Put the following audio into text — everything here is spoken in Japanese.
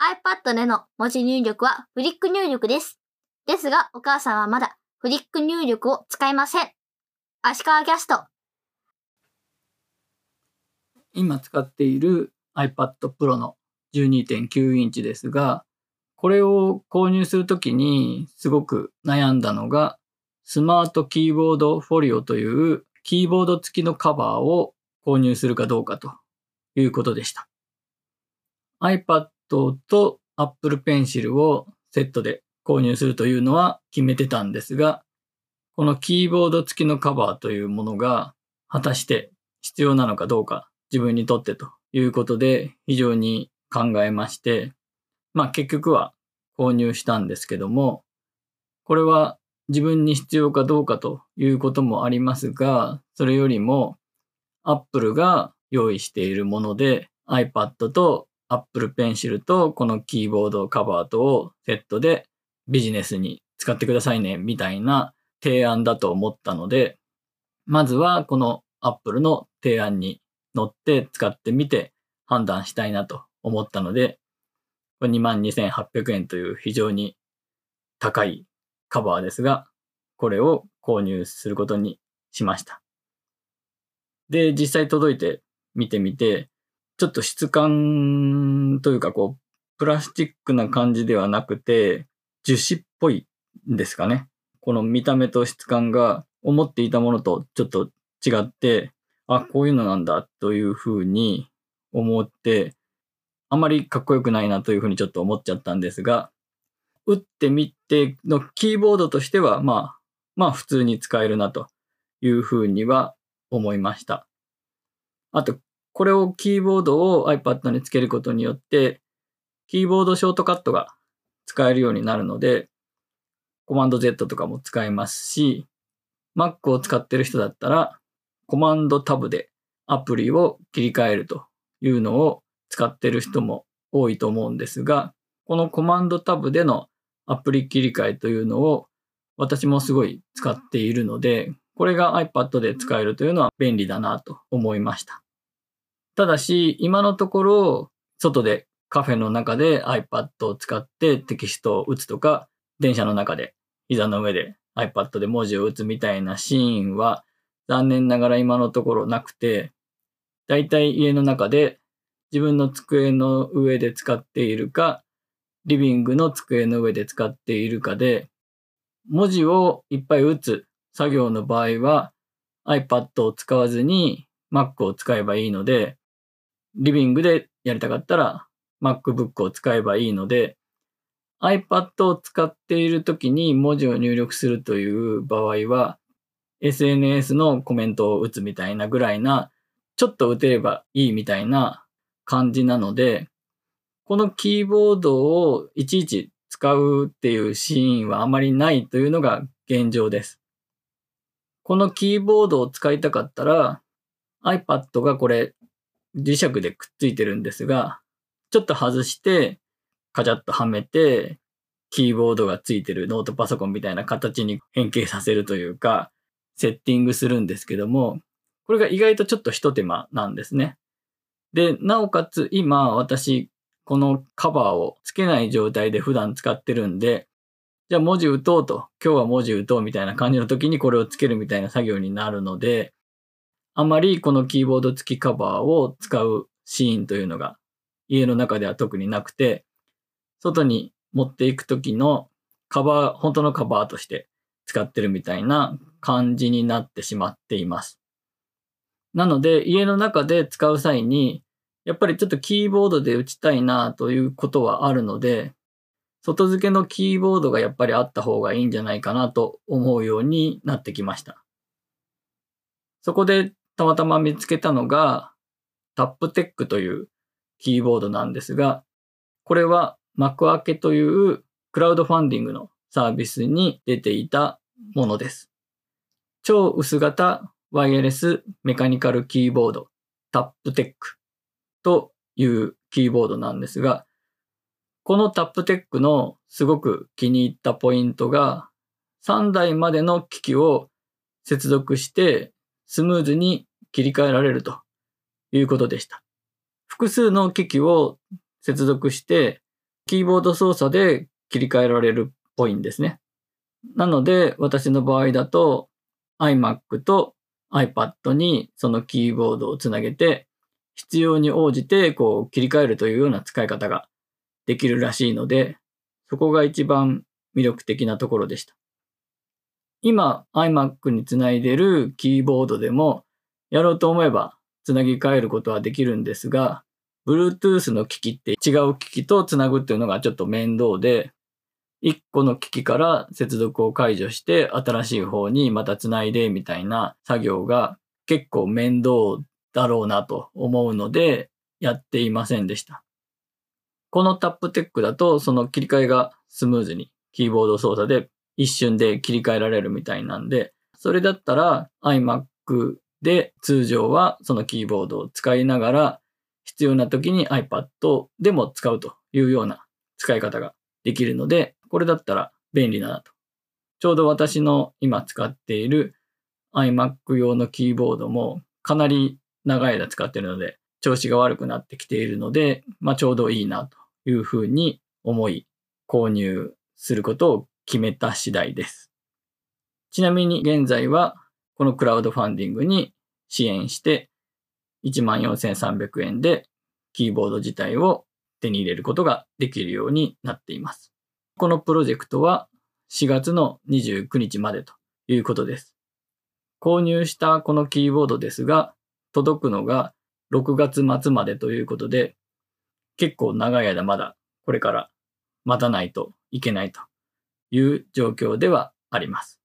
iPad での文字入力はフリック入力です。ですが、お母さんはまだフリック入力を使いません。足利キャスト。今使っている iPad Pro の12.9インチですが、これを購入するときにすごく悩んだのが、スマートキーボードフォリオというキーボード付きのカバーを購入するかどうかということでした。iPad と Apple Pencil をセットで購入するというのは決めてたんですが、このキーボード付きのカバーというものが果たして必要なのかどうか自分にとってということで非常に考えまして、まあ結局は購入したんですけども、これは自分に必要かどうかということもありますが、それよりも Apple が用意しているもので iPad と Apple Pencil とこのキーボードカバーとをセットでビジネスに使ってくださいねみたいな提案だと思ったので、まずはこの Apple の提案に乗って使ってみて判断したいなと思ったので、22,800円という非常に高いカバーですが、これを購入することにしました。で、実際届いて見てみて、ちょっと質感というかこう、プラスチックな感じではなくて、樹脂っぽいんですかね。この見た目と質感が思っていたものとちょっと違って、あ、こういうのなんだというふうに思って、あまりかっこよくないなというふうにちょっと思っちゃったんですが、打ってみてのキーボードとしては、まあ、まあ普通に使えるなというふうには思いました。あと、これをキーボードを iPad につけることによって、キーボードショートカットが使えるようになるので、コマンド Z とかも使えますし、Mac を使ってる人だったら、コマンドタブでアプリを切り替えるというのを使ってる人も多いと思うんですが、このコマンドタブでのアプリ切り替えというのを私もすごい使っているので、これが iPad で使えるというのは便利だなと思いました。ただし、今のところ、外でカフェの中で iPad を使ってテキストを打つとか、電車の中で膝の上で iPad で文字を打つみたいなシーンは残念ながら今のところなくて、だいたい家の中で自分の机の上で使っているか、リビングの机の上で使っているかで、文字をいっぱい打つ作業の場合は iPad を使わずに Mac を使えばいいので、リビングでやりたかったら MacBook を使えばいいので、iPad を使っている時に文字を入力するという場合は、SNS のコメントを打つみたいなぐらいな、ちょっと打てればいいみたいな感じなので、このキーボードをいちいち使うっていうシーンはあまりないというのが現状です。このキーボードを使いたかったら iPad がこれ磁石でくっついてるんですが、ちょっと外してカチャッとはめてキーボードがついてるノートパソコンみたいな形に変形させるというか、セッティングするんですけども、これが意外とちょっと一手間なんですね。で、なおかつ今私、このカバーをつけない状態で普段使ってるんで、じゃあ文字打とうと、今日は文字打とうみたいな感じの時にこれをつけるみたいな作業になるので、あまりこのキーボード付きカバーを使うシーンというのが家の中では特になくて、外に持っていく時のカバー、本当のカバーとして使ってるみたいな感じになってしまっています。なので、家の中で使う際に、やっぱりちょっとキーボードで打ちたいなということはあるので、外付けのキーボードがやっぱりあった方がいいんじゃないかなと思うようになってきました。そこでたまたま見つけたのが、タップテックというキーボードなんですが、これは幕開けというクラウドファンディングのサービスに出ていたものです。超薄型ワイヤレスメカニカルキーボードタップテックというキーボードなんですが、このタップテックのすごく気に入ったポイントが3台までの機器を接続してスムーズに切り替えられるということでした。複数の機器を接続してキーボード操作で切り替えられるっぽいんですね。なので、私の場合だと iMac と iPad にそのキーボードをつなげて、必要に応じてこう切り替えるというような使い方ができるらしいので、そこが一番魅力的なところでした。今 iMac につないでるキーボードでもやろうと思えばつなぎ替えることはできるんですが、Bluetooth の機器って違う機器とつなぐっていうのがちょっと面倒で、1個の機器から接続を解除して新しい方にまたつないでみたいな作業が結構面倒だろうなと思うのでやっていませんでした。このタップテックだとその切り替えがスムーズにキーボード操作で一瞬で切り替えられるみたいなんで、それだったら iMac で通常はそのキーボードを使いながら必要な時に iPad でも使うというような使い方ができるので、これだったら便利だなと。ちょうど私の今使っている iMac 用のキーボードもかなり長い間使っているので、調子が悪くなってきているので、まあちょうどいいなというふうに思い購入することを決めた次第です。ちなみに現在はこのクラウドファンディングに支援して14,300円でキーボード自体を手に入れることができるようになっています。このプロジェクトは4月の29日までということです。購入したこのキーボードですが、届くのが6月末までということで、結構長い間まだこれから待たないといけないという状況ではあります。